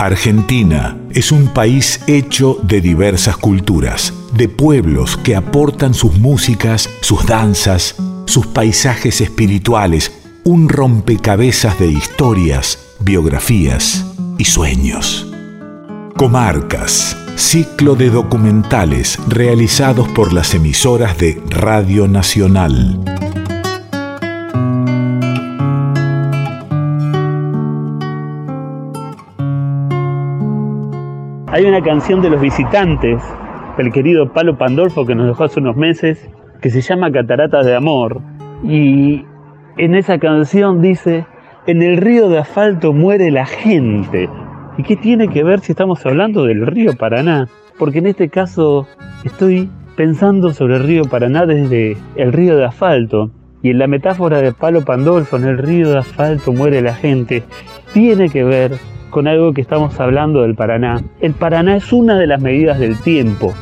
Argentina es un país hecho de diversas culturas, de pueblos que aportan sus músicas, sus danzas, sus paisajes espirituales, un rompecabezas de historias, biografías y sueños. Comarcas, ciclo de documentales realizados por las emisoras de Radio Nacional. Hay una canción de los visitantes del querido Palo Pandolfo que nos dejó hace unos meses que se llama Cataratas de Amor. Y en esa canción dice, en el río de asfalto muere la gente. ¿Y qué tiene que ver si estamos hablando del río Paraná? Porque en este caso estoy pensando sobre el río Paraná desde el río de asfalto. Y en la metáfora de Palo Pandolfo, en el río de asfalto muere la gente, tiene que ver con algo que estamos hablando del Paraná. El Paraná es una de las medidas del tiempo.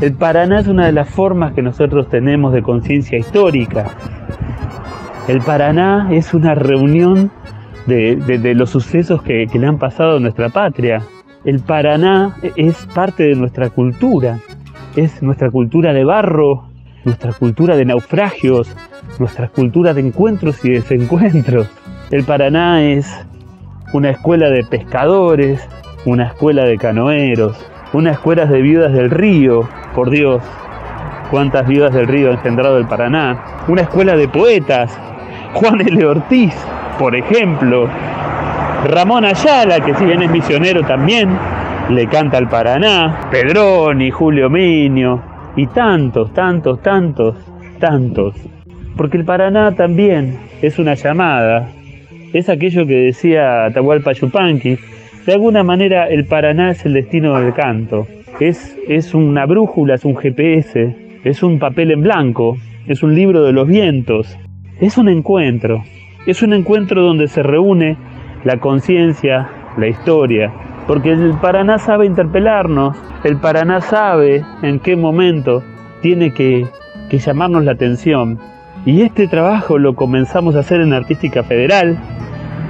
El Paraná es una de las formas que nosotros tenemos de conciencia histórica. El Paraná es una reunión de, los sucesos que, le han pasado a nuestra patria. El Paraná es parte de nuestra cultura. Es nuestra cultura de barro, nuestra cultura de naufragios, nuestra cultura de encuentros y desencuentros. El Paraná es una escuela de pescadores, una escuela de canoeros, una escuela de viudas del río, por Dios, cuántas viudas del río ha engendrado el Paraná, una escuela de poetas, Juan L. Ortiz, por ejemplo, Ramón Ayala, que si bien es misionero también, le canta al Paraná, Pedroni, Julio Minio, y tantos, tantos, tantos, tantos. Porque el Paraná también es una llamada, es aquello que decía Atahualpa Yupanqui. De alguna manera el Paraná es el destino del canto. Es, es una brújula, es un GPS, es un papel en blanco, es un libro de los vientos. Es un encuentro. Es un encuentro donde se reúne la conciencia, la historia. Porque el Paraná sabe interpelarnos, el Paraná sabe en qué momento tiene que, que llamarnos la atención. Y este trabajo lo comenzamos a hacer en Artística Federal,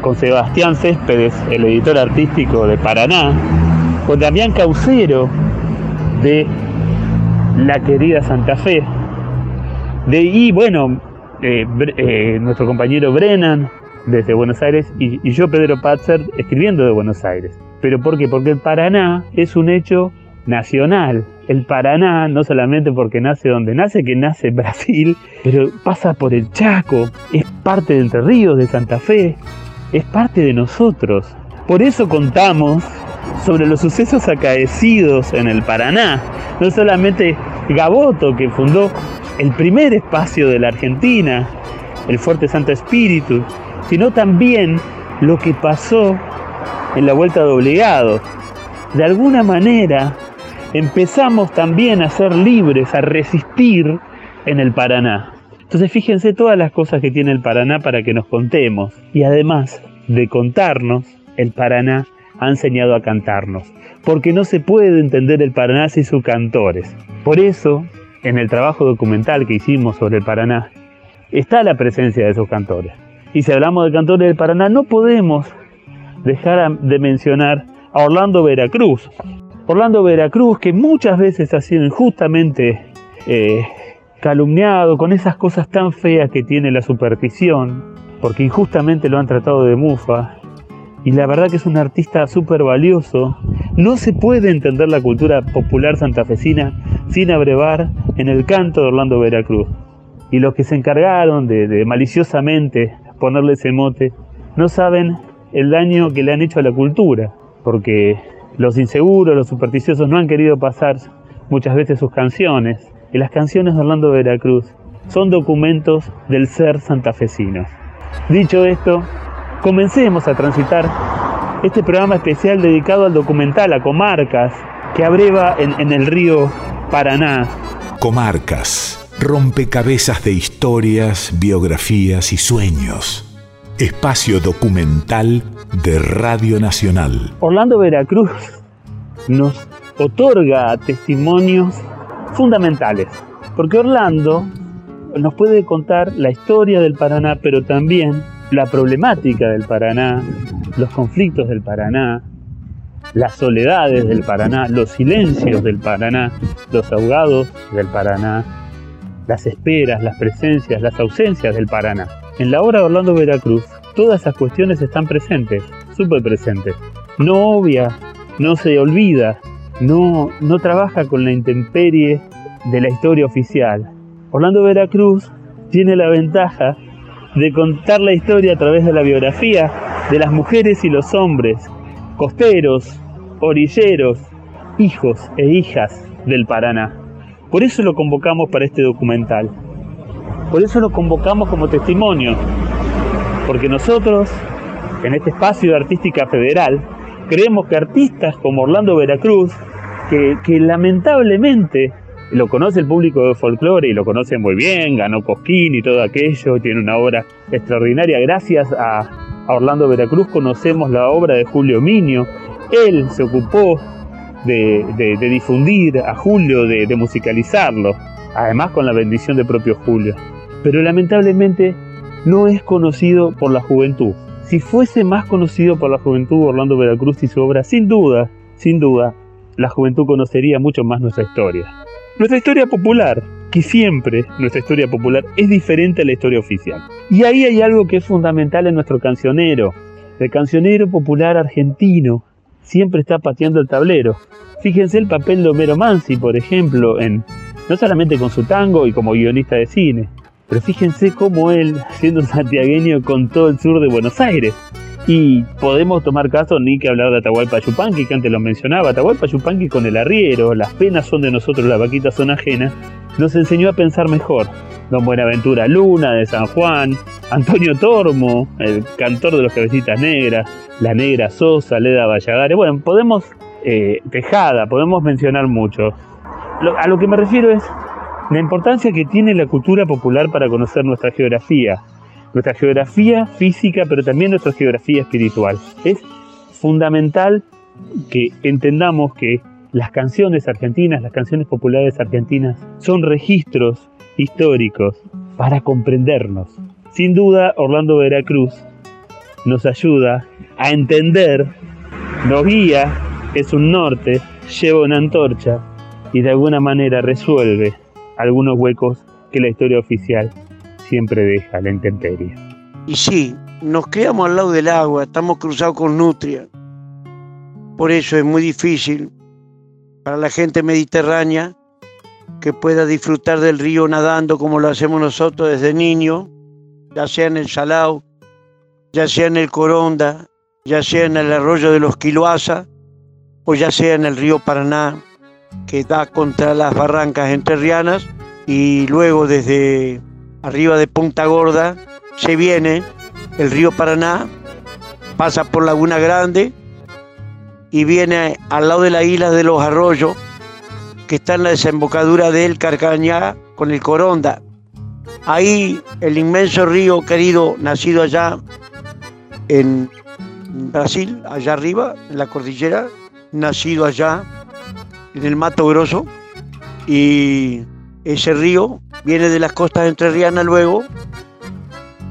con Sebastián Céspedes, el editor artístico de Paraná, con Damián Caucero de La querida Santa Fe, de, y bueno, eh, eh, nuestro compañero Brennan desde Buenos Aires y, y, yo, Pedro Patzer, escribiendo de Buenos Aires. ¿Pero por qué? Porque el Paraná es un hecho nacional. El Paraná, no solamente porque nace donde nace, que nace Brasil, pero pasa por el Chaco, es parte de Entre Ríos, de Santa Fe, es parte de nosotros. Por eso contamos sobre los sucesos acaecidos en el Paraná. No solamente Gaboto, que fundó el primer espacio de la Argentina, el Fuerte Santo Espíritu, sino también lo que pasó en la Vuelta de Obligados. De alguna manera empezamos también a ser libres, a resistir en el Paraná. Entonces fíjense todas las cosas que tiene el Paraná para que nos contemos. Y además de contarnos, el Paraná ha enseñado a cantarnos. Porque no se puede entender el Paraná sin sus cantores. Por eso, en el trabajo documental que hicimos sobre el Paraná, está la presencia de esos cantores. Y si hablamos de cantores del Paraná, no podemos dejar de mencionar a Orlando Veracruz. Orlando Veracruz, que muchas veces ha sido injustamente eh, calumniado con esas cosas tan feas que tiene la superstición, porque injustamente lo han tratado de mufa, y la verdad que es un artista súper valioso. No se puede entender la cultura popular santafesina sin abrevar en el canto de Orlando Veracruz. Y los que se encargaron de, de maliciosamente ponerle ese mote, no saben el daño que le han hecho a la cultura, porque los inseguros, los supersticiosos no han querido pasar muchas veces sus canciones, y las canciones de Orlando Veracruz son documentos del ser santafesino. Dicho esto, comencemos a transitar este programa especial dedicado al documental, a Comarcas, que abreva en, en el río Paraná. Comarcas, rompecabezas de historias, biografías y sueños. Espacio documental de Radio Nacional. Orlando Veracruz nos otorga testimonios fundamentales, porque Orlando nos puede contar la historia del Paraná, pero también la problemática del Paraná, los conflictos del Paraná, las soledades del Paraná, los silencios del Paraná, los ahogados del Paraná, las esperas, las presencias, las ausencias del Paraná. En la obra de Orlando Veracruz, todas esas cuestiones están presentes, súper presentes. No obvia, no se olvida, no, no trabaja con la intemperie de la historia oficial. Orlando Veracruz tiene la ventaja de contar la historia a través de la biografía de las mujeres y los hombres, costeros, orilleros, hijos e hijas del Paraná. Por eso lo convocamos para este documental. Por eso lo convocamos como testimonio. Porque nosotros, en este espacio de Artística Federal, creemos que artistas como Orlando Veracruz, que, lamentablemente lo conoce el público de folclore y lo conoce muy bien, ganó Cosquín y todo aquello, tiene una obra extraordinaria. Gracias a, Orlando Veracruz conocemos la obra de Julio Miño. Él se ocupó de, difundir a Julio, de, de musicalizarlo, además con la bendición de propio Julio. Pero lamentablemente no es conocido por la juventud. Si fuese más conocido por la juventud Orlando Veracruz y su obra, sin duda, sin duda, la juventud conocería mucho más nuestra historia. Nuestra historia popular, que siempre nuestra historia popular es diferente a la historia oficial. Y ahí hay algo que es fundamental en nuestro cancionero. El cancionero popular argentino siempre está pateando el tablero. Fíjense el papel de Homero Mansi, por ejemplo, en no solamente con su tango y como guionista de cine, pero fíjense cómo él, siendo santiagueño, con todo el sur de Buenos Aires, y podemos tomar caso ni que hablar de Atahualpa Yupanqui, que antes lo mencionaba. Atahualpa Yupanqui con el arriero, las penas son de nosotros, las vaquitas son ajenas, nos enseñó a pensar mejor. Don Buenaventura Luna de San Juan, Antonio Tormo, el cantor de los cabecitas negras, la negra Sosa, Leda Valladares. Bueno, podemos, eh, Tejada, podemos mencionar mucho. a lo que me refiero es la importancia que tiene la cultura popular para conocer nuestra geografía, nuestra geografía física, pero también nuestra geografía espiritual. Es fundamental que entendamos que las canciones argentinas, las canciones populares argentinas, son registros históricos para comprendernos. Sin duda, Orlando Veracruz nos ayuda a entender, nos guía, es un norte, lleva una antorcha y de alguna manera resuelve algunos huecos que la historia oficial siempre deja la intemperie. Y sí, nos quedamos al lado del agua, estamos cruzados con nutria. Por eso es muy difícil para la gente mediterránea que pueda disfrutar del río nadando como lo hacemos nosotros desde niño, ya sea en el Salao, ya sea en el Coronda, ya sea en el arroyo de los Quiloasa o ya sea en el río Paraná que da contra las barrancas entrerrianas y luego desde arriba de Punta Gorda, se viene el río Paraná, pasa por Laguna Grande y viene al lado de la isla de los Arroyos, que está en la desembocadura del Carcañá con el Coronda. Ahí el inmenso río querido, nacido allá en Brasil, allá arriba, en la cordillera, nacido allá en el Mato Grosso, y ese río viene de las costas entrerrianas luego,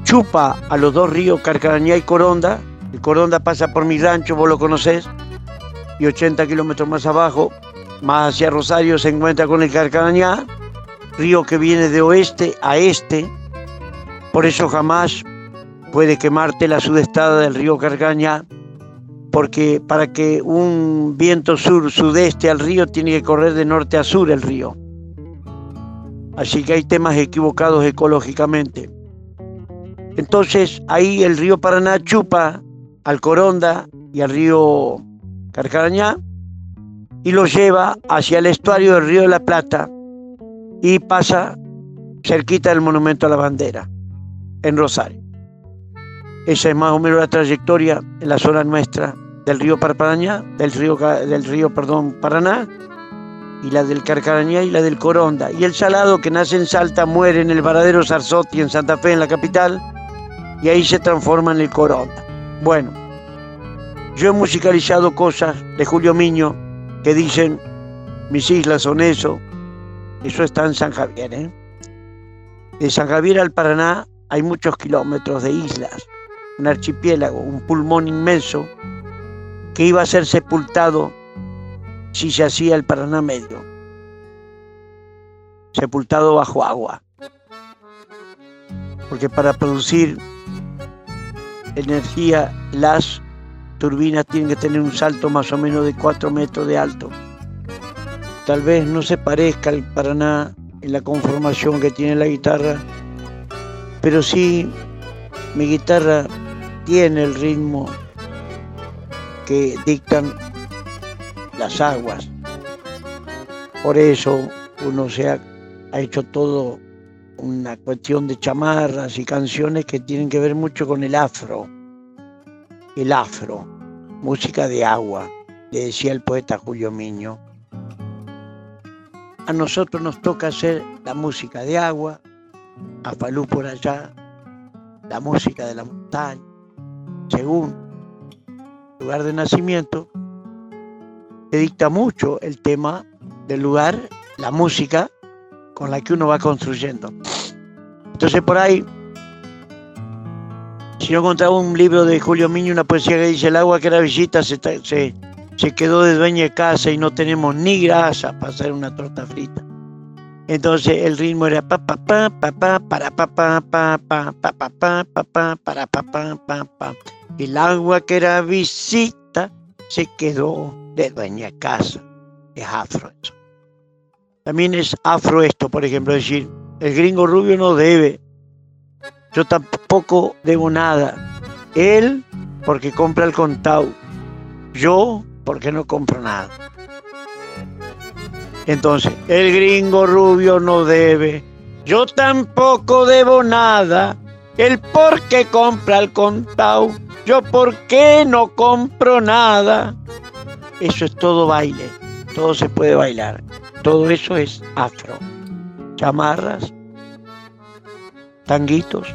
chupa a los dos ríos Carcarañá y Coronda. El Coronda pasa por mi rancho, vos lo conocés, y 80 kilómetros más abajo, más hacia Rosario, se encuentra con el Carcarañá, río que viene de oeste a este. Por eso jamás puede quemarte la sudestada del río Carcañá, porque para que un viento sur-sudeste al río tiene que correr de norte a sur el río. Así que hay temas equivocados ecológicamente. Entonces ahí el río Paraná chupa al Coronda y al río Carcarañá y lo lleva hacia el estuario del río de la Plata y pasa cerquita del monumento a la bandera en Rosario. Esa es más o menos la trayectoria en la zona nuestra del río del río, del río perdón, Paraná y la del Carcarañá y la del Coronda. Y el salado que nace en Salta muere en el varadero Sarzotti en Santa Fe, en la capital, y ahí se transforma en el Coronda. Bueno, yo he musicalizado cosas de Julio Miño que dicen, mis islas son eso, eso está en San Javier. ¿eh? De San Javier al Paraná hay muchos kilómetros de islas, un archipiélago, un pulmón inmenso que iba a ser sepultado si se hacía el Paraná Medio, sepultado bajo agua. Porque para producir energía, las turbinas tienen que tener un salto más o menos de 4 metros de alto. Tal vez no se parezca al Paraná en la conformación que tiene la guitarra, pero sí mi guitarra tiene el ritmo que dictan las aguas. Por eso uno se ha, hecho todo una cuestión de chamarras y canciones que tienen que ver mucho con el afro. El afro, música de agua, le decía el poeta Julio Miño. A nosotros nos toca hacer la música de agua, a Falú por allá, la música de la montaña, según lugar de nacimiento, te dicta mucho el tema del lugar, la música con la que uno va construyendo. Entonces por ahí, si no contaba un libro de Julio Miño, una poesía que dice el agua que era visita se, se, se quedó de dueña de casa y no tenemos ni grasa para hacer una torta frita. Entonces el ritmo era pa pa pa pa pa para pa pa pa pa pa pa pa pa pa para pa pa pa pa. El agua que era visita se quedó de dueña casa. Es afro eso. También es afro esto, por ejemplo, decir, el gringo rubio no debe. Yo tampoco debo nada. Él porque compra el contado. Yo porque no compro nada. Entonces, el gringo rubio no debe. Yo tampoco debo nada. El por qué compra el contado. Yo por qué no compro nada. Eso es todo baile. Todo se puede bailar. Todo eso es afro. Chamarras, tanguitos,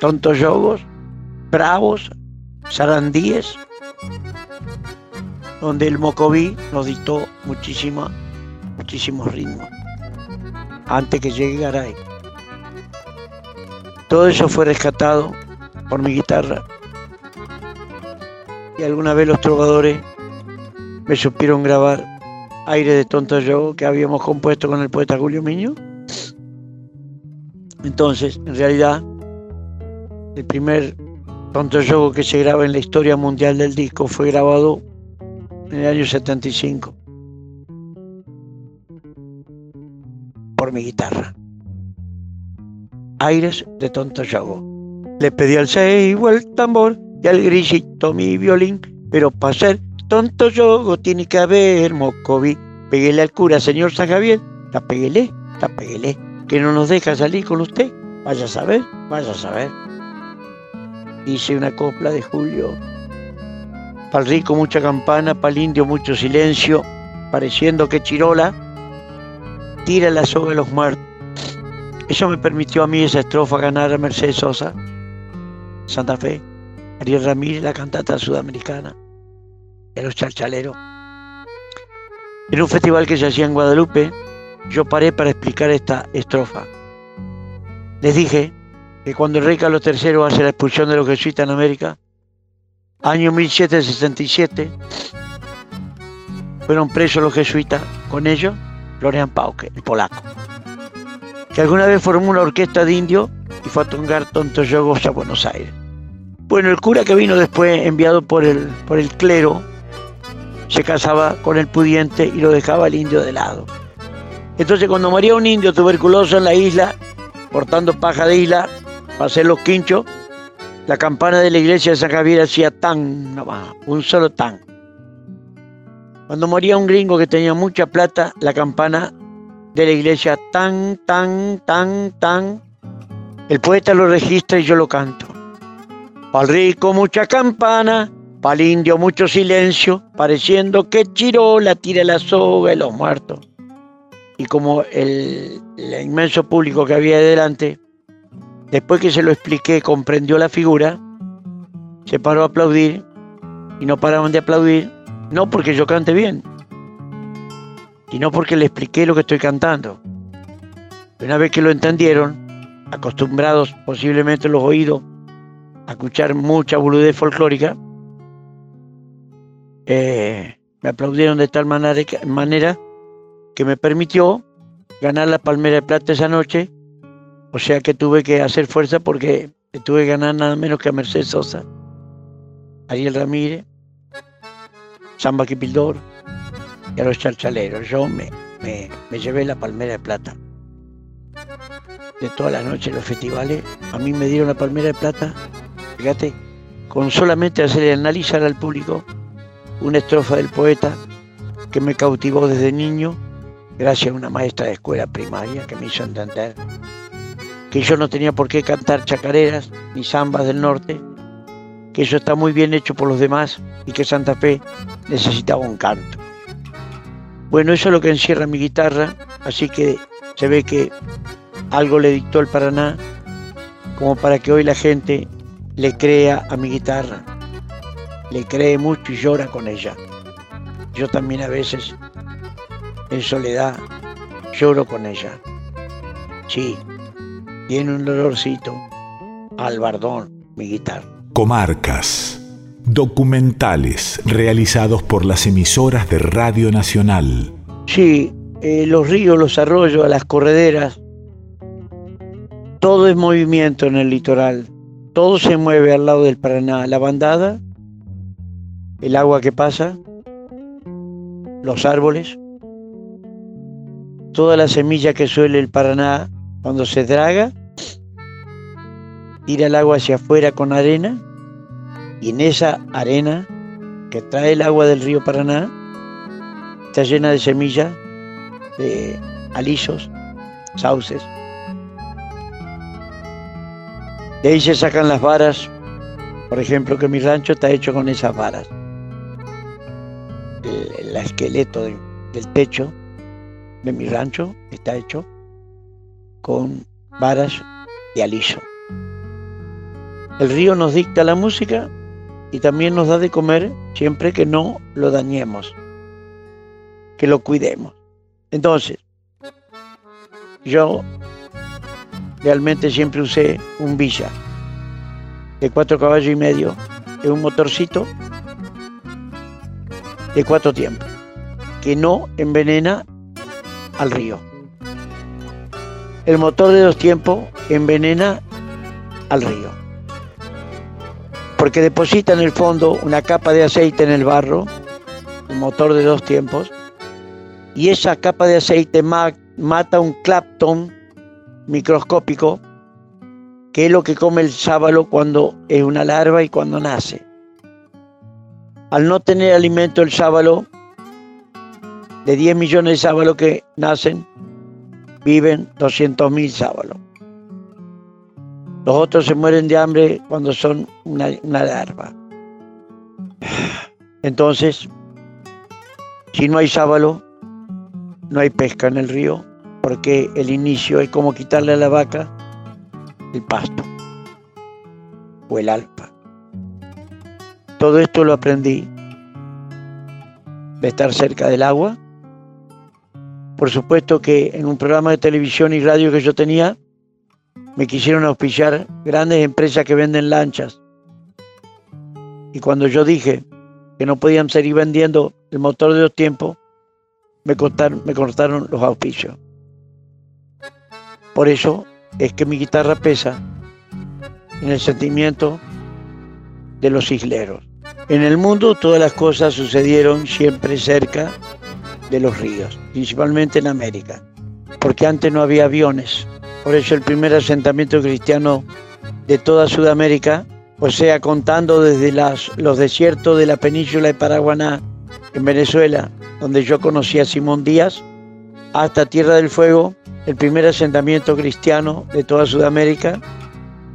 tontos yogos, bravos, sarandíes, donde el Mocoví nos dictó muchísima, muchísimos ritmos antes que llegue Garay. Todo eso fue rescatado por mi guitarra y alguna vez los trovadores me supieron grabar Aire de Tonto Yo que habíamos compuesto con el poeta Julio Miño. Entonces, en realidad, el primer Tonto Yogo que se graba en la historia mundial del disco fue grabado en el año 75 por mi guitarra. Aires de Tonto Yogo. Le pedí al ceibo el tambor y al grisito mi violín, pero para ser tonto yogo tiene que haber mocoví. Peguele al cura, señor San Javier, la peguele, la peguele, que no nos deja salir con usted. Vaya a saber, vaya a saber. Hice una copla de Julio. Pa'l rico mucha campana, pa'l indio mucho silencio, pareciendo que Chirola tira la soga de los muertos. Eso me permitió a mí esa estrofa ganar a Mercedes Sosa, Santa Fe, Ariel Ramírez, la cantata sudamericana, de los chalchaleros. En un festival que se hacía en Guadalupe, yo paré para explicar esta estrofa. Les dije que cuando el rey Carlos III hace la expulsión de los jesuitas en América, año 1767, fueron presos los jesuitas, con ellos Florian Pauke, el polaco, que alguna vez formó una orquesta de indios y fue a tocar tontos yogos a Buenos Aires. Bueno, el cura que vino después, enviado por el, por el clero, se casaba con el pudiente y lo dejaba el indio de lado. Entonces cuando moría un indio tuberculoso en la isla, portando paja de isla, para hacer los quinchos, la campana de la iglesia de San Javier hacía tan, un solo tan. Cuando moría un gringo que tenía mucha plata, la campana de la iglesia tan, tan, tan, tan. El poeta lo registra y yo lo canto. Pa'l rico mucha campana, pa'l indio mucho silencio, pareciendo que Chirola tira la soga y los muertos. Y como el, el inmenso público que había delante, después que se lo expliqué, comprendió la figura, se paró a aplaudir y no paraban de aplaudir, no porque yo cante bien, sino porque le expliqué lo que estoy cantando. Una vez que lo entendieron, acostumbrados posiblemente los oídos a escuchar mucha boludez folclórica, eh, me aplaudieron de tal manera manera que me permitió ganar la Palmera de Plata esa noche. O sea que tuve que hacer fuerza porque tuve que ganar nada menos que a Mercedes Sosa, Ariel Ramírez, Samba Quipildor y a los charchaleros. Yo me, me, me llevé la Palmera de Plata. De todas las noches los festivales, a mí me dieron la Palmera de Plata, fíjate, con solamente hacer analizar al público una estrofa del poeta que me cautivó desde niño, gracias a una maestra de escuela primaria que me hizo entender que yo no tenía por qué cantar chacareras ni zambas del norte, que eso está muy bien hecho por los demás y que Santa Fe necesitaba un canto. Bueno, eso es lo que encierra mi guitarra, así que se ve que algo le dictó el Paraná como para que hoy la gente le crea a mi guitarra le cree mucho y llora con ella. Yo también a veces, en soledad, lloro con ella. Sí, tiene un dolorcito al bardón, mi guitarra. Comarcas. Documentales realizados por las emisoras de Radio Nacional. Sí, eh, los ríos, los arroyos, las correderas, todo es movimiento en el litoral. Todo se mueve al lado del Paraná. La bandada el agua que pasa, los árboles, toda la semilla que suele el Paraná cuando se draga, tira el agua hacia afuera con arena y en esa arena que trae el agua del río Paraná está llena de semillas, de alisos, sauces. De ahí se sacan las varas, por ejemplo, que mi rancho está hecho con esas varas el, esqueleto del techo de mi rancho está hecho con varas de aliso. El río nos dicta la música y también nos da de comer siempre que no lo dañemos, que lo cuidemos. Entonces, yo realmente siempre usé un Villa de cuatro caballos y medio, de un motorcito de cuatro tiempos, que no envenena al río. El motor de dos tiempos envenena al río, porque deposita en el fondo una capa de aceite en el barro, el motor de dos tiempos, y esa capa de aceite mata un clapton microscópico, que es lo que come el sábalo cuando es una larva y cuando nace. Al no tener alimento el sábalo, de 10 millones de sábalos que nacen, viven 200 mil sábalos. Los otros se mueren de hambre cuando son una, larva. Entonces, si no hay sábalo, no hay pesca en el río, porque el inicio es como quitarle a la vaca el pasto o el alpa. Todo esto lo aprendí de estar cerca del agua. Por supuesto que en un programa de televisión y radio que yo tenía, me quisieron auspiciar grandes empresas que venden lanchas. Y cuando yo dije que no podían seguir vendiendo el motor de dos tiempos, me cortaron, me cortaron los auspicios. Por eso es que mi guitarra pesa en el sentimiento de los isleros. En el mundo todas las cosas sucedieron siempre cerca de los ríos, principalmente en América, porque antes no había aviones. Por eso el primer asentamiento cristiano de toda Sudamérica, o sea, contando desde los desiertos de la península de Paraguaná, en Venezuela, donde yo conocí a Simón Díaz, hasta Tierra del Fuego, el primer asentamiento cristiano de toda Sudamérica,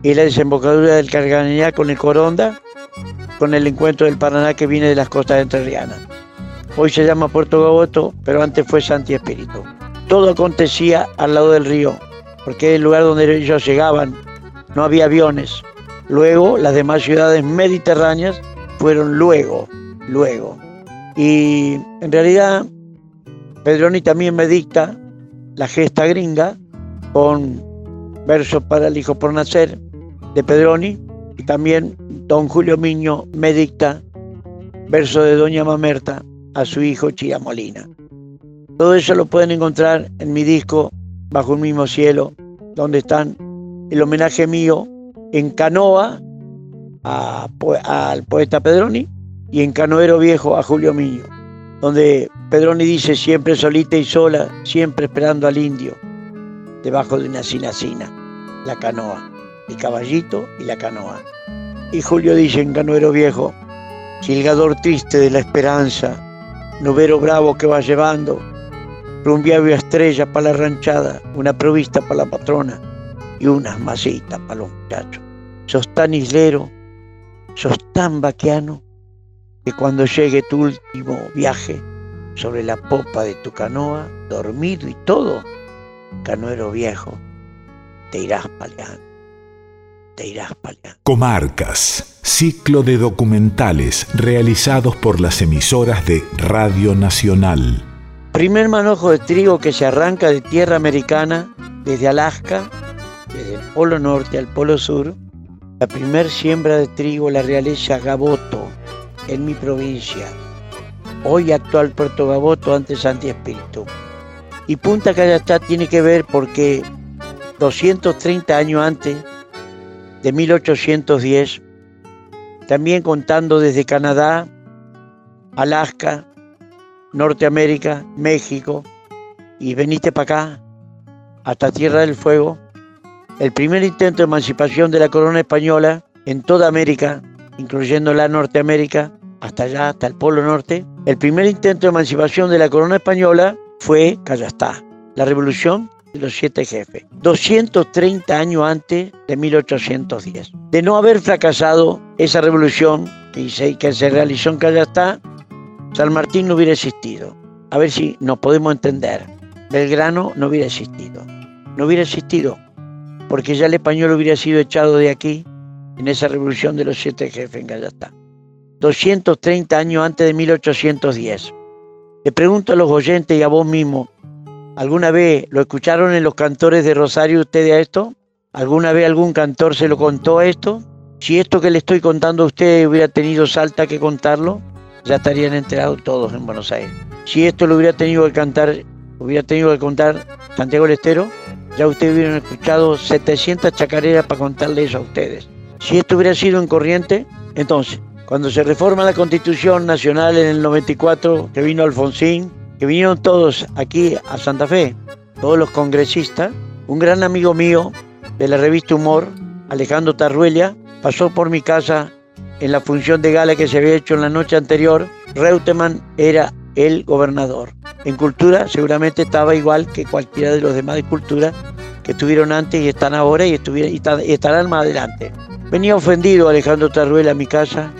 y la desembocadura del Carganilla con el Coronda, con el encuentro del Paraná que viene de las costas entrerrianas. Hoy se llama Puerto Gaboto, pero antes fue Santi Espíritu. Todo acontecía al lado del río, porque el lugar donde ellos llegaban. No había aviones. Luego, las demás ciudades mediterráneas fueron luego, luego. Y en realidad, Pedroni también me dicta la gesta gringa con versos para el hijo por nacer de Pedroni y también don Julio Miño me dicta verso de Doña Mamerta a su hijo Chiramolina. Todo eso lo pueden encontrar en mi disco Bajo un mismo cielo, donde están el homenaje mío en canoa al poeta Pedroni y en canoero viejo a Julio Miño, donde Pedroni dice siempre solita y sola, siempre esperando al indio, debajo de una sinacina, la canoa, el caballito y la canoa. Y Julio dice en canoero viejo, silgador triste de la esperanza, novero bravo que va llevando, rumbiavio estrella para la ranchada, una provista para la patrona y unas masitas para los muchachos. Sos tan islero, sos tan vaqueano, que cuando llegue tu último viaje sobre la popa de tu canoa, dormido y todo, canoero viejo, te irás paleando, te irás paleando. Comarcas, ciclo de documentales realizados por las emisoras de Radio Nacional. Primer manojo de trigo que se arranca de tierra americana desde Alaska, desde el polo norte al polo sur. La primer siembra de trigo la realiza Gaboto, en mi provincia. Hoy actual Puerto Gaboto, antes Santi Espíritu. Y Punta Callastá tiene que ver porque 230 años antes, de 1810, también contando desde Canadá, Alaska, Norteamérica, México, y veniste para acá, hasta Tierra del Fuego, el primer intento de emancipación de la corona española en toda América, incluyendo la Norteamérica, hasta allá, hasta el Polo Norte, el primer intento de emancipación de la corona española fue Callastá, la revolución de los siete jefes, 230 años antes de 1810. De no haber fracasado esa revolución que se, realizó en Callastá, San Martín no hubiera existido. A ver si nos podemos entender. Belgrano no hubiera existido. No hubiera existido porque ya el español hubiera sido echado de aquí en esa revolución de los siete jefes en Gallatá. 230 años antes de 1810. Le pregunto a los oyentes y a vos mismo, ¿alguna vez lo escucharon en los cantores de Rosario ustedes a esto? ¿Alguna vez algún cantor se lo contó a esto? Si esto que le estoy contando a ustedes hubiera tenido Salta que contarlo, ya estarían enterados todos en Buenos Aires. Si esto lo hubiera tenido que cantar, hubiera tenido que contar Santiago del Estero, ya ustedes hubieran escuchado 700 chacareras para contarle eso a ustedes. Si esto hubiera sido en corriente, entonces, cuando se reforma la Constitución Nacional en el 94, que vino Alfonsín, que vinieron todos aquí a Santa Fe, todos los congresistas, un gran amigo mío de la revista Humor, Alejandro Tarruella, pasó por mi casa en la función de gala que se había hecho en la noche anterior, Reutemann era el gobernador. En cultura seguramente estaba igual que cualquiera de los demás de cultura que estuvieron antes y están ahora y, estarán más adelante. Venía ofendido Alejandro Tarruel a mi casa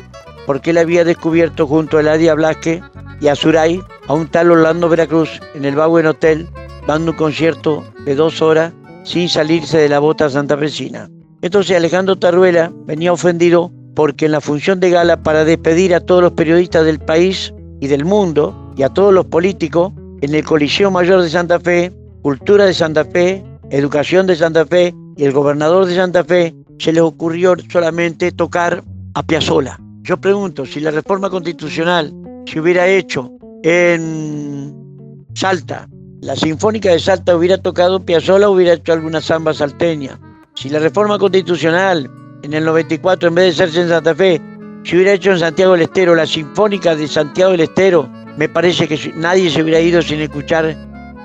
porque él había descubierto junto a Eladia Blasque y a Suray a un tal Orlando Veracruz en el Bowen Hotel dando un concierto de dos horas sin salirse de la bota santafesina. Entonces Alejandro Tarruela venía ofendido porque en la función de gala para despedir a todos los periodistas del país y del mundo y a todos los políticos en el Coliseo Mayor de Santa Fe, Cultura de Santa Fe, Educación de Santa Fe y el gobernador de Santa Fe, se les ocurrió solamente tocar a Piazzola. Yo pregunto, si la reforma constitucional se hubiera hecho en Salta, la Sinfónica de Salta hubiera tocado Piazzola, hubiera hecho alguna samba salteña. Si la reforma constitucional en el 94, en vez de serse en Santa Fe, si hubiera hecho en Santiago del Estero, la Sinfónica de Santiago del Estero, me parece que nadie se hubiera ido sin escuchar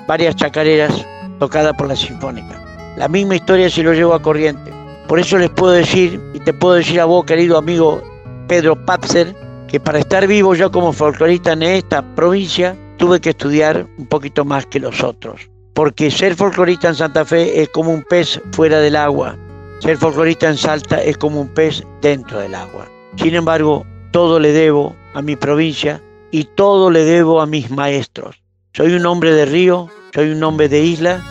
varias chacareras tocadas por la Sinfónica. La misma historia si lo llevo a corriente. Por eso les puedo decir, y te puedo decir a vos, querido amigo Pedro Papser, que para estar vivo yo como folclorista en esta provincia, tuve que estudiar un poquito más que los otros. Porque ser folclorista en Santa Fe es como un pez fuera del agua. Ser folclorista en Salta es como un pez dentro del agua. Sin embargo, todo le debo a mi provincia y todo le debo a mis maestros. Soy un hombre de río, soy un hombre de isla,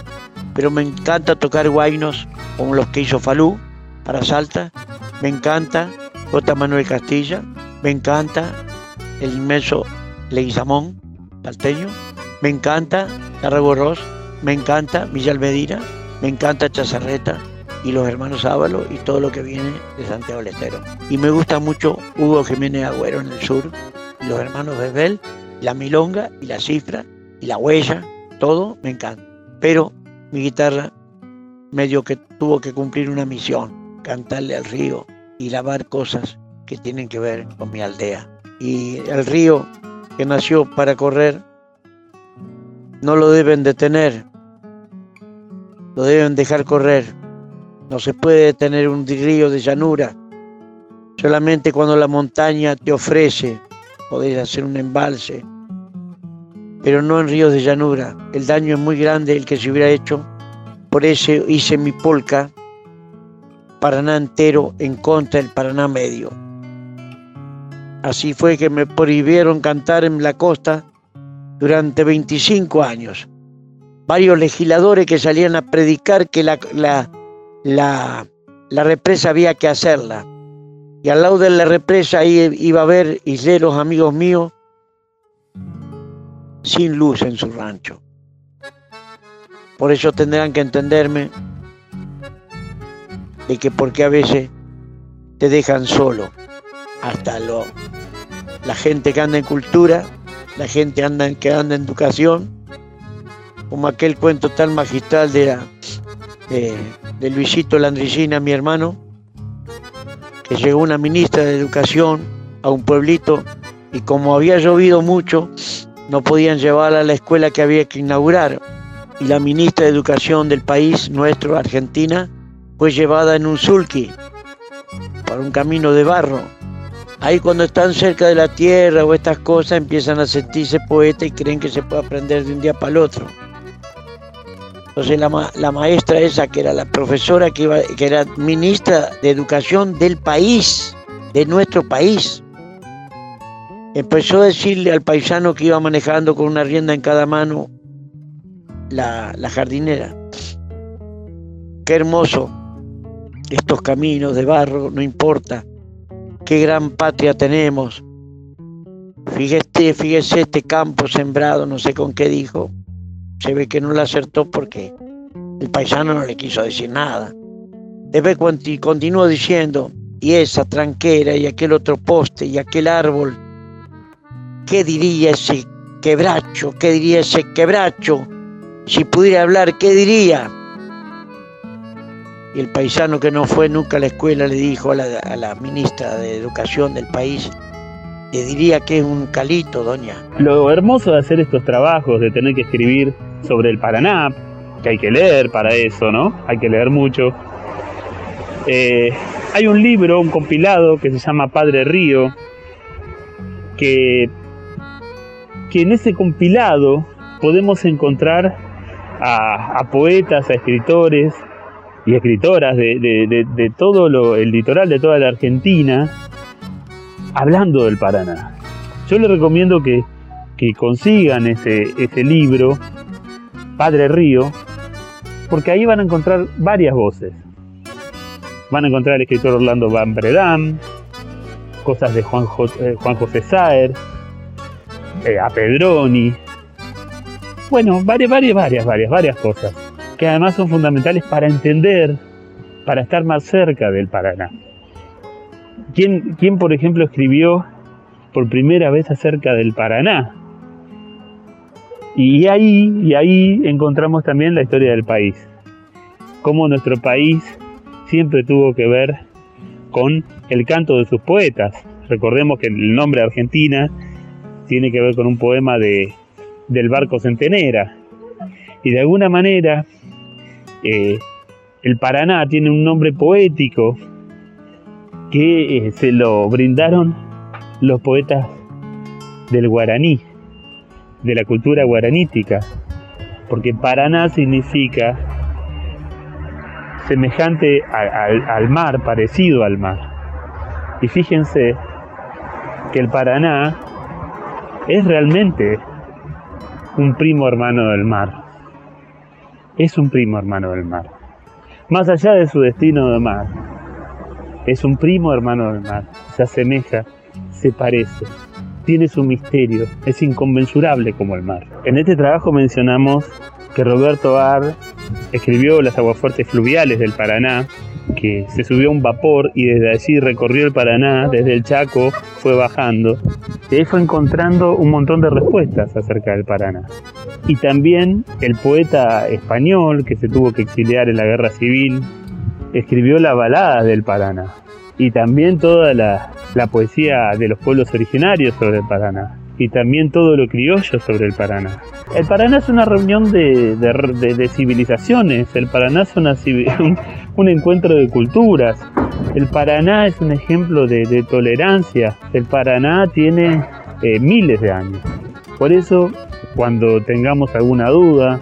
pero me encanta tocar guainos como los que hizo Falú para Salta. Me encanta J. Manuel Castilla. Me encanta el inmenso Leguizamón salteño. Me encanta Tarrago Ross. Me encanta Villa Almedina. Me encanta Chazarreta y los hermanos Ábalos y todo lo que viene de Santiago del. Y me gusta mucho Hugo Jiménez Agüero en el sur los hermanos Bebel, la milonga y la cifra y la huella, todo me encanta. Pero mi guitarra medio que tuvo que cumplir una misión, cantarle al río y lavar cosas que tienen que ver con mi aldea. Y el río que nació para correr, no lo deben detener, lo deben dejar correr. No se puede detener un río de llanura. Solamente cuando la montaña te ofrece, podés hacer un embalse, pero no en ríos de llanura. El daño es muy grande el que se hubiera hecho. Por eso hice mi polca Paraná entero en contra del Paraná medio. Así fue que me prohibieron cantar en la costa durante 25 años. Varios legisladores que salían a predicar que la, la, represa había que hacerla. Y al lado de la represa iba a ver isleros amigos míos sin luz en su rancho. Por eso tendrán que entenderme de que porque a veces te dejan solo hasta lo la gente que anda en cultura, la gente anda, que anda en educación, como aquel cuento tan magistral de, de, Luisito Landricina, mi hermano, que llegó una ministra de educación a un pueblito y como había llovido mucho, no podían llevarla a la escuela que había que inaugurar. Y la ministra de Educación del país nuestro, Argentina, fue llevada en un sulky por un camino de barro Ahí cuando están cerca de la tierra o estas cosas empiezan a sentirse poeta y creen que se puede aprender de un día para el otro. Entonces la, maestra esa, que era la profesora, que, era ministra de educación del país, de nuestro país, empezó a decirle al paisano que iba manejando con una rienda en cada mano la, la jardinera. Qué hermoso estos caminos de barro, no importa qué gran patria tenemos. Fíjese, fíjese este campo sembrado, no sé con qué dijo. Se ve que no le acertó porque el paisano no le quiso decir nada. Después continuó diciendo, y esa tranquera y aquel otro poste y aquel árbol. ¿Qué diría ese quebracho? ¿Qué diría ese quebracho? Si pudiera hablar, ¿qué diría? y el paisano que no fue nunca a la escuela le dijo a la, ministra de Educación del país, le diría que es un calito, doña. Lo hermoso de hacer estos trabajos, de tener que escribir sobre el Paraná, que hay que leer para eso, ¿no? Hay que leer mucho. Eh, hay un libro, un compilado que se llama Padre Río, que, que en ese compilado podemos encontrar a, poetas, a escritores, y escritoras de, todo el litoral de toda la Argentina hablando del Paraná. Yo les recomiendo que, consigan ese, ese libro, Padre Río, porque ahí van a encontrar varias voces. Van a encontrar al escritor Orlando Van Bredam, cosas de Juan, eh, José Saer, eh, a Pedroni. Bueno, varias, varias, varias, varias, varias cosas que además son fundamentales para entender, para estar más cerca del Paraná. ¿Quién, quién por ejemplo, escribió por primera vez acerca del Paraná? Y ahí, y ahí encontramos también la historia del país. Cómo nuestro país siempre tuvo que ver con el canto de sus poetas. Recordemos que el nombre Argentina tiene que ver con un poema de, del barco Centenera. Y de alguna manera eh, el Paraná tiene un nombre poético que eh, se lo brindaron los poetas del guaraní, de la cultura guaranítica, porque Paraná significa semejante al mar, parecido al mar. Y fíjense que el Paraná es realmente un primo hermano del mar es un primo hermano del mar. Más allá de su destino de mar, es un primo hermano del mar. Se asemeja, se parece, tiene su misterio, es inconmensurable como el mar. En este trabajo mencionamos que Roberto Ar escribió Las aguafuertes fluviales del Paraná que se subió a un vapor y desde allí recorrió el Paraná, desde el Chaco fue bajando, y ahí fue encontrando un montón de respuestas acerca del Paraná. Y también el poeta español que se tuvo que exiliar en la guerra civil, escribió la balada del Paraná y también toda la, poesía de los pueblos originarios sobre el Paraná y también todo lo criollo sobre el Paraná. El Paraná es una reunión de, civilizaciones, el Paraná es una, un, encuentro de culturas, el Paraná es un ejemplo de, tolerancia, el Paraná tiene eh, miles de años. Por eso, cuando tengamos alguna duda,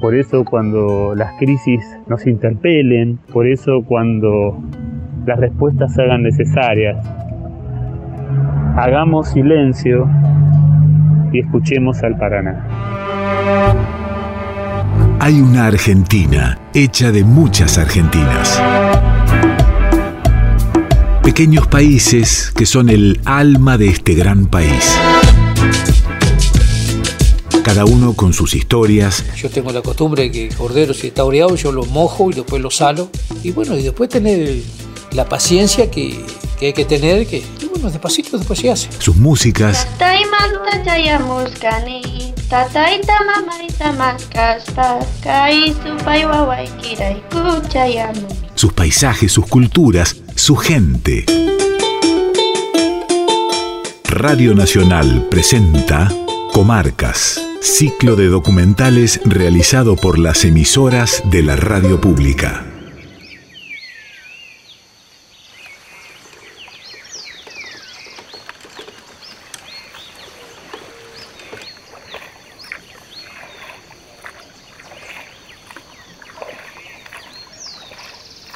por eso cuando las crisis nos interpelen, por eso cuando las respuestas se hagan necesarias, hagamos silencio y escuchemos al Paraná. Hay una Argentina hecha de muchas Argentinas. Pequeños países que son el alma de este gran país cada uno con sus historias. Yo tengo la costumbre de que el cordero si está oreado yo lo mojo y después lo salo. Y bueno, y después tener la paciencia que, hay que tener, que y bueno, despacito después se hace. Sus músicas. Sus paisajes, sus culturas, su gente. Radio Nacional presenta Comarcas. Ciclo de documentales realizado por las emisoras de la radio pública.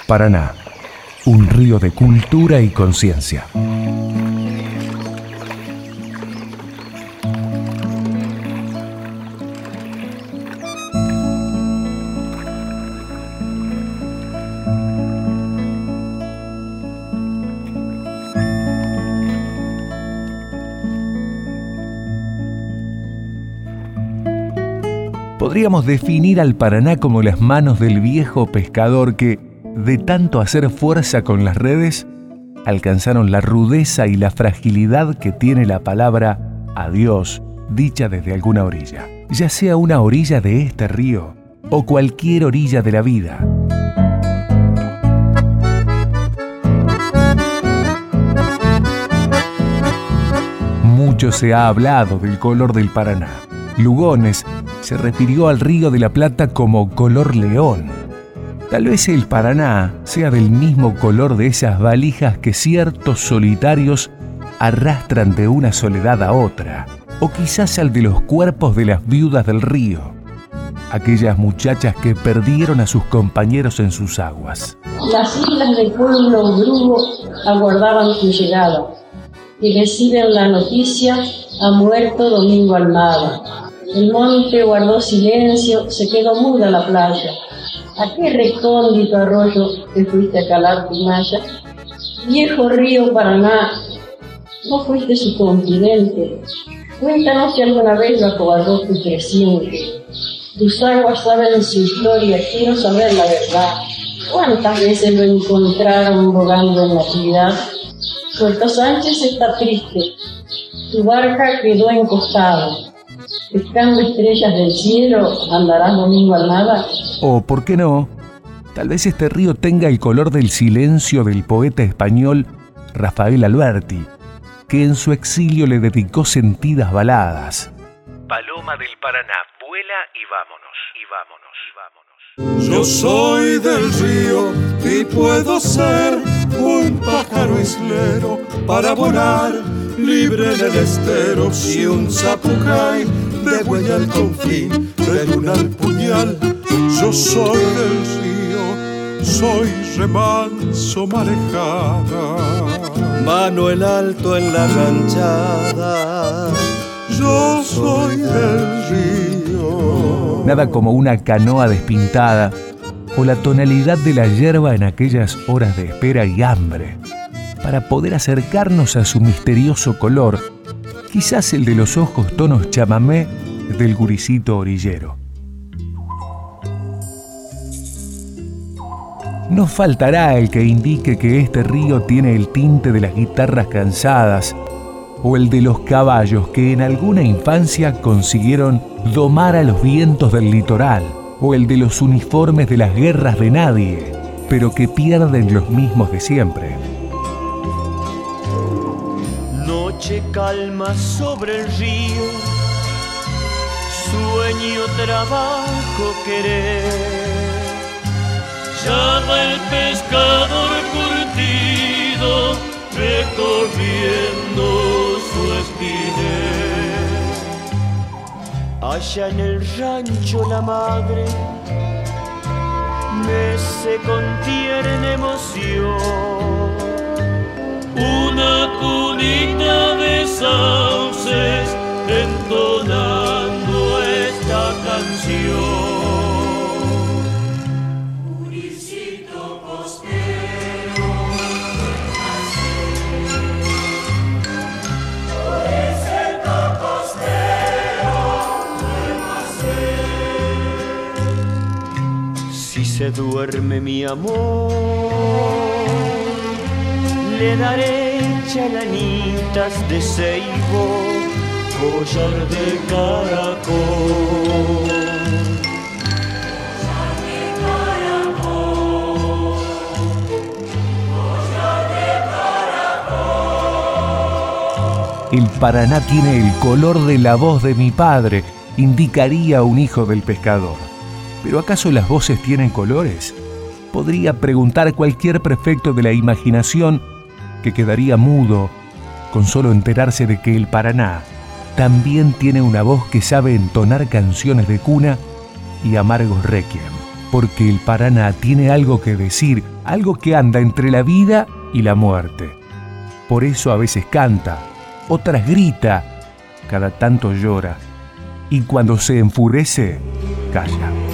Paraná, un río de cultura y conciencia. podríamos definir al Paraná como las manos del viejo pescador que, de tanto hacer fuerza con las redes, alcanzaron la rudeza y la fragilidad que tiene la palabra adiós dicha desde alguna orilla, ya sea una orilla de este río o cualquier orilla de la vida. Mucho se ha hablado del color del Paraná. Lugones se refirió al río de la Plata como color león. Tal vez el Paraná sea del mismo color de esas valijas que ciertos solitarios arrastran de una soledad a otra, o quizás al de los cuerpos de las viudas del río, aquellas muchachas que perdieron a sus compañeros en sus aguas. Las islas del pueblo brugo aguardaban su llegada y reciben la noticia ha muerto Domingo Almada el monte guardó silencio, se quedó muda la playa. ¿A qué recóndito arroyo te fuiste a calar tu malla? Viejo río Paraná, no fuiste su continente. Cuéntanos si alguna vez lo acobardó tu creciente. Tus aguas saben su historia, quiero saber la verdad. ¿Cuántas veces lo encontraron bogando en la ciudad? Puerto Sánchez está triste, tu barca quedó encostada Pescando estrellas del cielo, andarás domingo al nada. O, ¿por qué no? Tal vez este río tenga el color del silencio del poeta español Rafael Alberti, que en su exilio le dedicó sentidas baladas. Paloma del Paraná, vuela y vámonos, y vámonos, y vámonos. Yo soy del río y puedo ser un pájaro islero para volar libre en el estero si un zapucay de huella al confín, de luna al puñal. Yo soy del río, soy remanso marejada. Mano en alto en la ranchada. Yo soy del río. Nada como una canoa despintada o la tonalidad de la hierba en aquellas horas de espera y hambre para poder acercarnos a su misterioso color, quizás el de los ojos tonos chamamé del guricito orillero. no faltará el que indique que este río tiene el tinte de las guitarras cansadas o el de los caballos que en alguna infancia consiguieron domar a los vientos del litoral, o el de los uniformes de las guerras de nadie, pero que pierden los mismos de siempre. Noche calma sobre el río, sueño, trabajo, querer el pescador curtido recorriendo Allá en el rancho la madre mece con tierna emoción una cunita de sauces entonando esta canción. Duerme mi amor, le daré chalanitas de ceibo, collar de caracol. El Paraná tiene el color de la voz de mi padre, indicaría un hijo del pescador. ¿Pero acaso las voces tienen colores? Podría preguntar cualquier prefecto de la imaginación que quedaría mudo con solo enterarse de que el Paraná también tiene una voz que sabe entonar canciones de cuna y amargos requiem, porque el Paraná tiene algo que decir, algo que anda entre la vida y la muerte. Por eso a veces canta, otras grita, cada tanto llora, y cuando se enfurece, calla.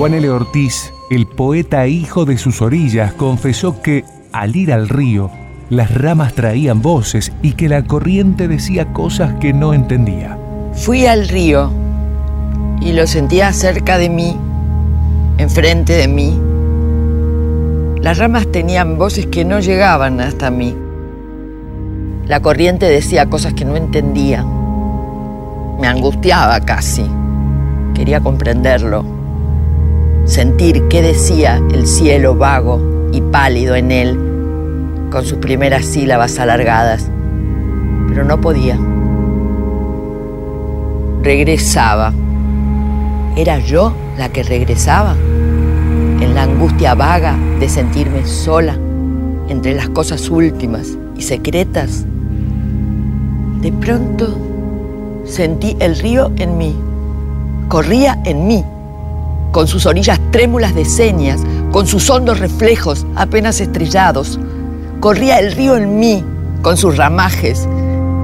Juan L. Ortiz, el poeta hijo de sus orillas, confesó que al ir al río, las ramas traían voces y que la corriente decía cosas que no entendía. Fui al río y lo sentía cerca de mí, enfrente de mí. Las ramas tenían voces que no llegaban hasta mí. La corriente decía cosas que no entendía. Me angustiaba casi. Quería comprenderlo sentir qué decía el cielo vago y pálido en él, con sus primeras sílabas alargadas, pero no podía. Regresaba. ¿Era yo la que regresaba? En la angustia vaga de sentirme sola entre las cosas últimas y secretas. De pronto sentí el río en mí, corría en mí con sus orillas trémulas de señas, con sus hondos reflejos apenas estrellados. Corría el río en mí, con sus ramajes.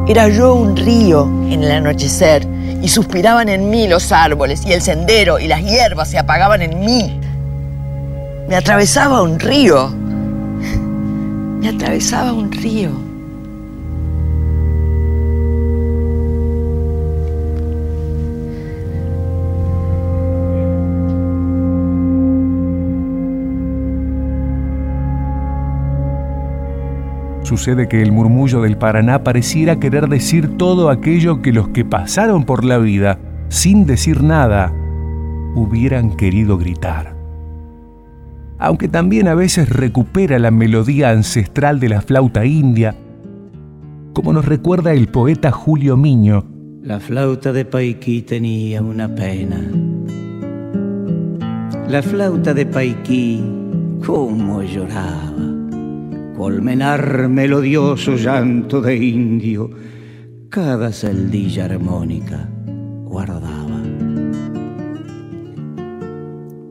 Era yo un río en el anochecer y suspiraban en mí los árboles y el sendero y las hierbas se apagaban en mí. Me atravesaba un río. Me atravesaba un río. Sucede que el murmullo del Paraná pareciera querer decir todo aquello que los que pasaron por la vida, sin decir nada, hubieran querido gritar. Aunque también a veces recupera la melodía ancestral de la flauta india, como nos recuerda el poeta Julio Miño. La flauta de Paiquí tenía una pena. La flauta de Paiquí, cómo lloraba colmenar melodioso llanto de indio, cada celdilla armónica guardaba.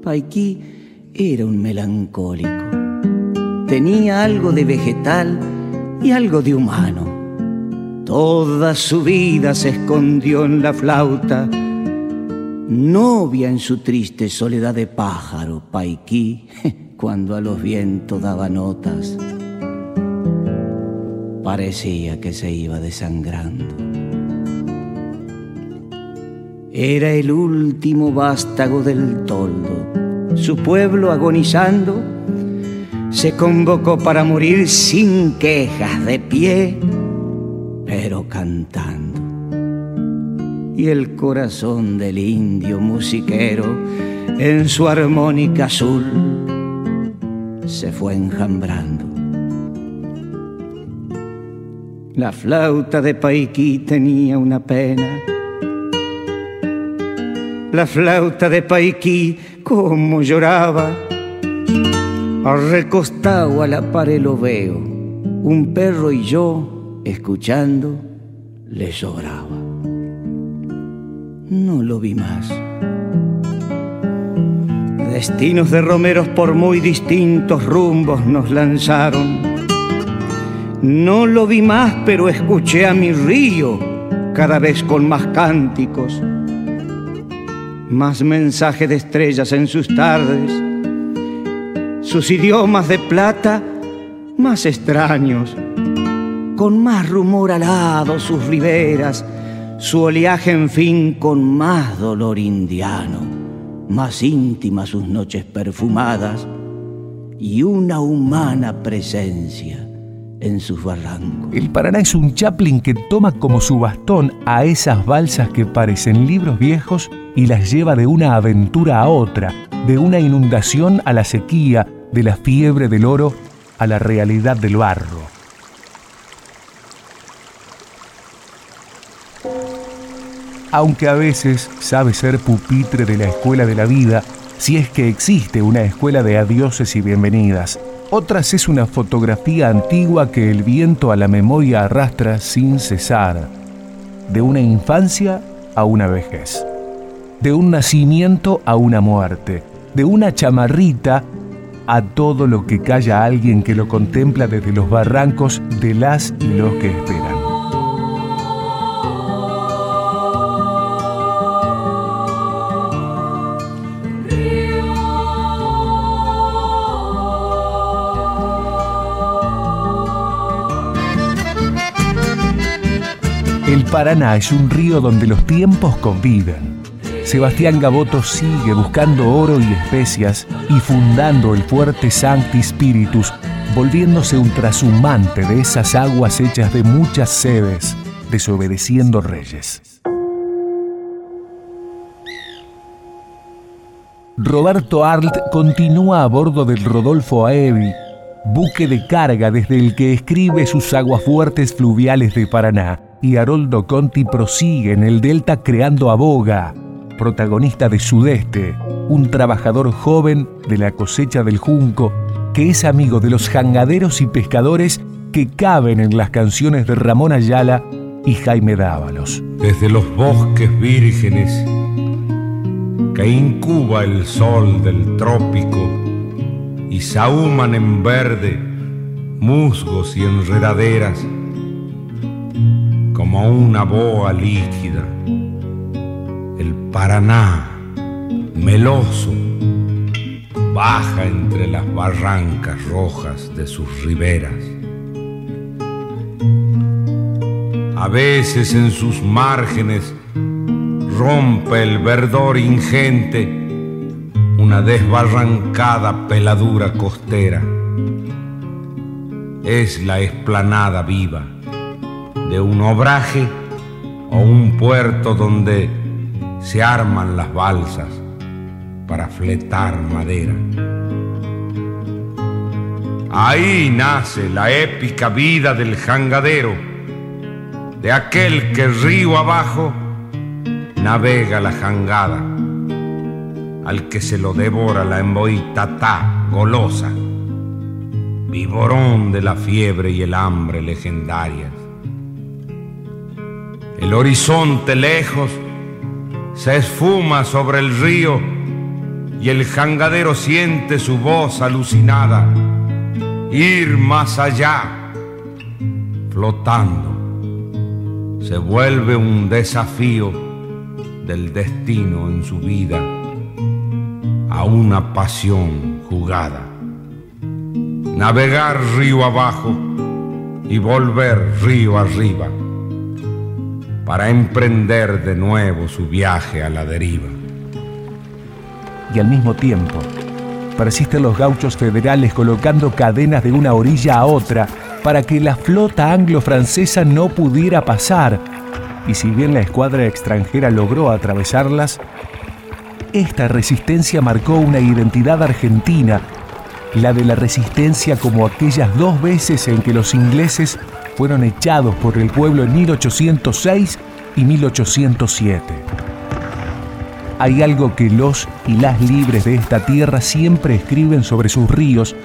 Paiquí era un melancólico, tenía algo de vegetal y algo de humano. Toda su vida se escondió en la flauta, novia en su triste soledad de pájaro, Paiquí, cuando a los vientos daba notas parecía que se iba desangrando. Era el último vástago del toldo, su pueblo agonizando, se convocó para morir sin quejas de pie, pero cantando. Y el corazón del indio musiquero en su armónica azul se fue enjambrando. La flauta de Paiquí tenía una pena. La flauta de Paiquí, como lloraba. Recostado a la pared lo veo. Un perro y yo, escuchando, le lloraba. No lo vi más. Destinos de romeros por muy distintos rumbos nos lanzaron no lo vi más, pero escuché a mi río cada vez con más cánticos, más mensaje de estrellas en sus tardes, sus idiomas de plata más extraños, con más rumor alado sus riberas, su oleaje en fin con más dolor indiano, más íntimas sus noches perfumadas y una humana presencia en sus barrancos. El Paraná es un Chaplin que toma como su bastón a esas balsas que parecen libros viejos y las lleva de una aventura a otra, de una inundación a la sequía, de la fiebre del oro a la realidad del barro. Aunque a veces sabe ser pupitre de la escuela de la vida, si es que existe una escuela de adioses y bienvenidas, otras es una fotografía antigua que el viento a la memoria arrastra sin cesar, de una infancia a una vejez, de un nacimiento a una muerte, de una chamarrita a todo lo que calla alguien que lo contempla desde los barrancos de las y los que esperan. Paraná es un río donde los tiempos conviven. Sebastián Gaboto sigue buscando oro y especias y fundando el fuerte Sancti Spiritus, volviéndose un trashumante de esas aguas hechas de muchas sedes, desobedeciendo reyes. Roberto Arlt continúa a bordo del Rodolfo Aevi, buque de carga desde el que escribe sus aguafuertes fluviales de Paraná y Haroldo Conti prosigue en el Delta creando a Boga, protagonista de Sudeste, un trabajador joven de la cosecha del junco que es amigo de los jangaderos y pescadores que caben en las canciones de Ramón Ayala y Jaime Dávalos. Desde los bosques vírgenes que incuba el sol del trópico y sahuman en verde musgos y enredaderas, como una boa líquida. El Paraná, meloso, baja entre las barrancas rojas de sus riberas. A veces en sus márgenes rompe el verdor ingente una desbarrancada peladura costera. Es la esplanada viva de un obraje o un puerto donde se arman las balsas para fletar madera. Ahí nace la épica vida del jangadero, de aquel que río abajo navega la jangada, al que se lo devora la emboitatá golosa, viborón de la fiebre y el hambre legendarias. El horizonte lejos se esfuma sobre el río y el jangadero siente su voz alucinada ir más allá, flotando. Se vuelve un desafío del destino en su vida a una pasión jugada. Navegar río abajo y volver río arriba para emprender de nuevo su viaje a la deriva. Y al mismo tiempo, persisten los gauchos federales colocando cadenas de una orilla a otra para que la flota anglo-francesa no pudiera pasar. Y si bien la escuadra extranjera logró atravesarlas, esta resistencia marcó una identidad argentina, la de la resistencia como aquellas dos veces en que los ingleses fueron echados por el pueblo en 1806 y 1807. Hay algo que los y las libres de esta tierra siempre escriben sobre sus ríos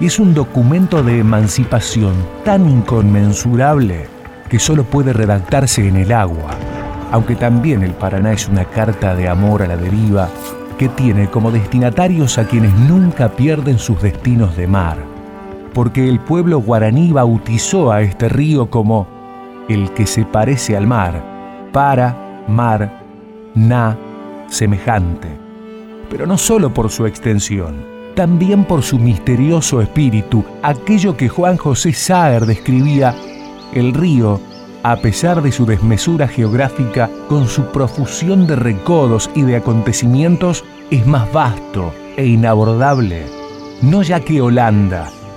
y es un documento de emancipación tan inconmensurable que solo puede redactarse en el agua, aunque también el Paraná es una carta de amor a la deriva que tiene como destinatarios a quienes nunca pierden sus destinos de mar, porque el pueblo guaraní bautizó a este río como el que se parece al mar, para, mar, na, semejante, pero no solo por su extensión, también por su misterioso espíritu, aquello que Juan José Saer describía, el río, a pesar de su desmesura geográfica, con su profusión de recodos y de acontecimientos, es más vasto e inabordable, no ya que Holanda,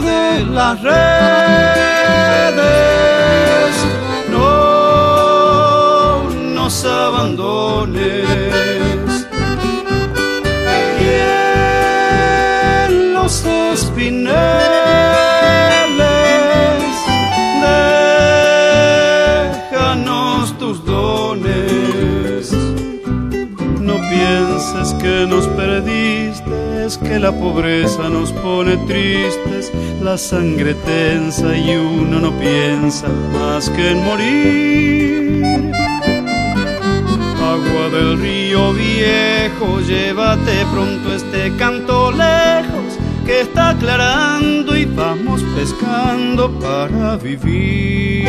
De las redes abandones. Que la pobreza nos pone tristes, la sangre tensa y uno no piensa más que en morir agua del río viejo, llévate pronto este canto lejos, que está aclarando y vamos pescando para vivir.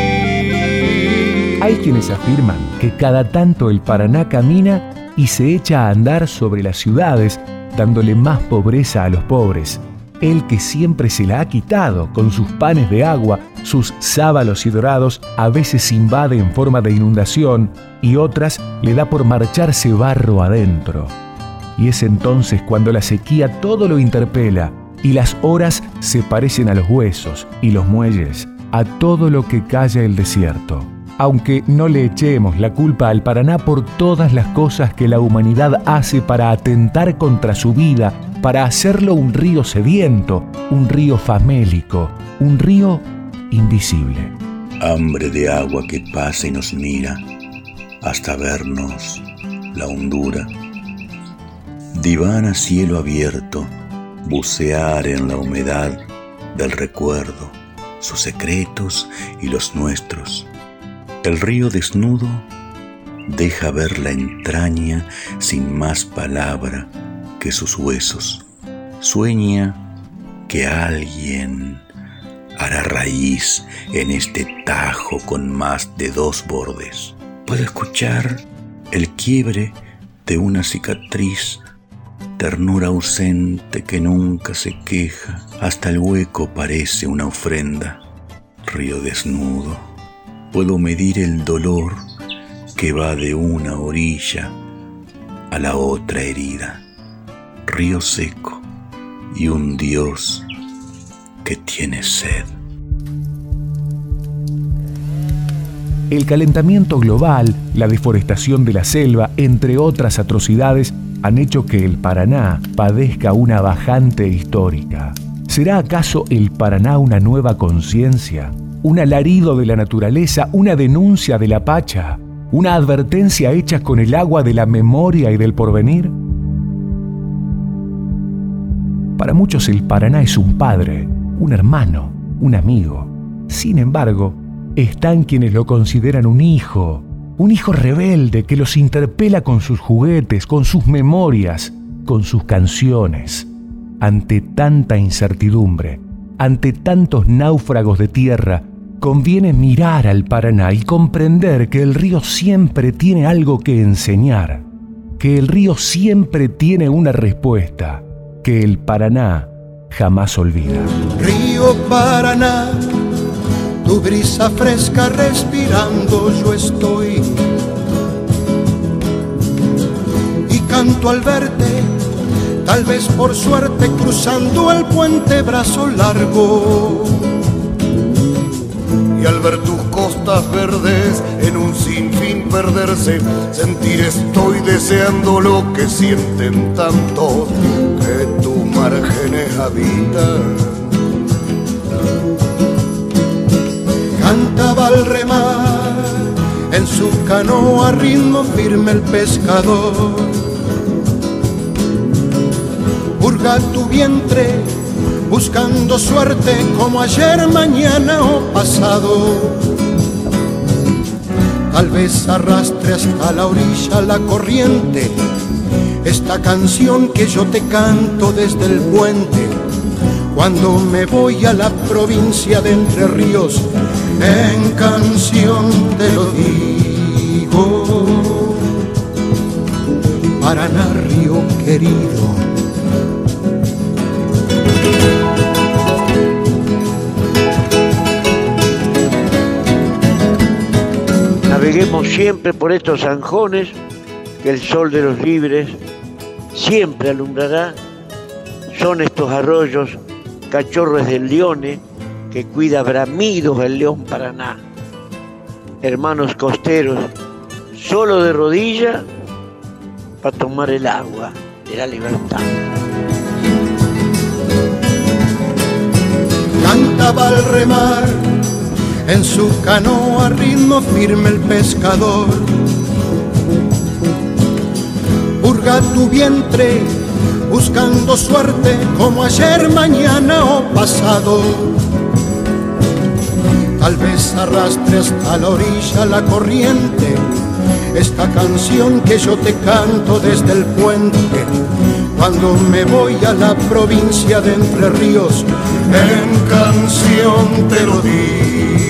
Hay quienes afirman que cada tanto el Paraná camina y se echa a andar sobre las ciudades, dándole más pobreza a los pobres el que siempre se la ha quitado con sus panes de agua, sus sábalos y dorados, a veces invade en forma de inundación y otras le da por marcharse barro adentro. Y es entonces cuando la sequía todo lo interpela y las horas se parecen a los huesos y los muelles a todo lo que calla el desierto. Aunque no le echemos la culpa al Paraná por todas las cosas que la humanidad hace para atentar contra su vida para hacerlo un río sediento, un río famélico, un río invisible. Hambre de agua que pasa y nos mira hasta vernos la hondura. Divana cielo abierto, bucear en la humedad del recuerdo, sus secretos y los nuestros. El río desnudo deja ver la entraña sin más palabra que sus huesos. Sueña que alguien hará raíz en este tajo con más de dos bordes. Puedo escuchar el quiebre de una cicatriz, ternura ausente que nunca se queja, hasta el hueco parece una ofrenda. Río desnudo, puedo medir el dolor que va de una orilla a la otra herida río seco y un Dios que tiene sed. El calentamiento global, la deforestación de la selva, entre otras atrocidades, han hecho que el Paraná padezca una bajante histórica. ¿Será acaso el Paraná una nueva conciencia? ¿Un alarido de la naturaleza? ¿Una denuncia de la Pacha? ¿Una advertencia hecha con el agua de la memoria y del porvenir? Para muchos el Paraná es un padre, un hermano, un amigo. Sin embargo, están quienes lo consideran un hijo, un hijo rebelde que los interpela con sus juguetes, con sus memorias, con sus canciones. Ante tanta incertidumbre, ante tantos náufragos de tierra, conviene mirar al Paraná y comprender que el río siempre tiene algo que enseñar, que el río siempre tiene una respuesta, que el Paraná jamás olvida. Río Paraná tu brisa fresca respirando yo estoy. Y canto al verte, tal vez por suerte cruzando el puente brazo largo. Y al ver tus costas verdes en un sinfín perderse, sentir estoy deseando lo que sienten tantos que tus márgenes habitan cantaba al remar, en su canoa ritmo firme el pescador. Purga tu vientre, buscando suerte como ayer, mañana o pasado. Tal vez arrastre hasta la orilla la corriente, esta canción que yo te canto desde el puente cuando me voy a la provincia de Entre Ríos, en canción te lo digo. Paraná, río querido. Naveguemos siempre por estos zanjones que el sol de los libres siempre alumbrará. Son estos arroyos cachorros del leone que cuida bramidos el león Paraná. Hermanos costeros, solo de rodilla para tomar el agua de la libertad. Remar en su canoa ritmo firme el pescador. Purga tu vientre buscando suerte como ayer, mañana o pasado. Tal vez arrastre hasta la orilla la corriente esta canción que yo te canto desde el puente cuando me voy a la provincia de Entre Ríos. En canción te lo digo,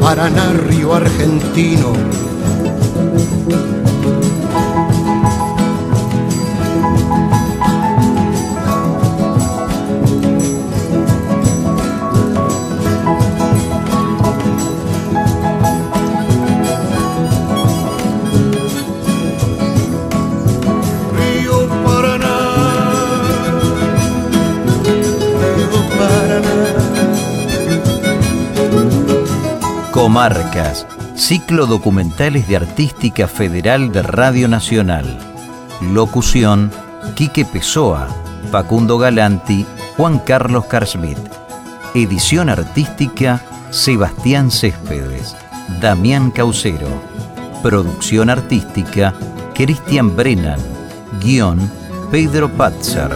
Paraná, Río Argentino Comarcas, ciclo documentales de Artística Federal de Radio Nacional. Locución, Quique Pessoa, Facundo Galanti, Juan Carlos Carsmith. Edición artística, Sebastián Céspedes, Damián Caucero. Producción artística, Cristian Brennan. Guión, Pedro Patzer.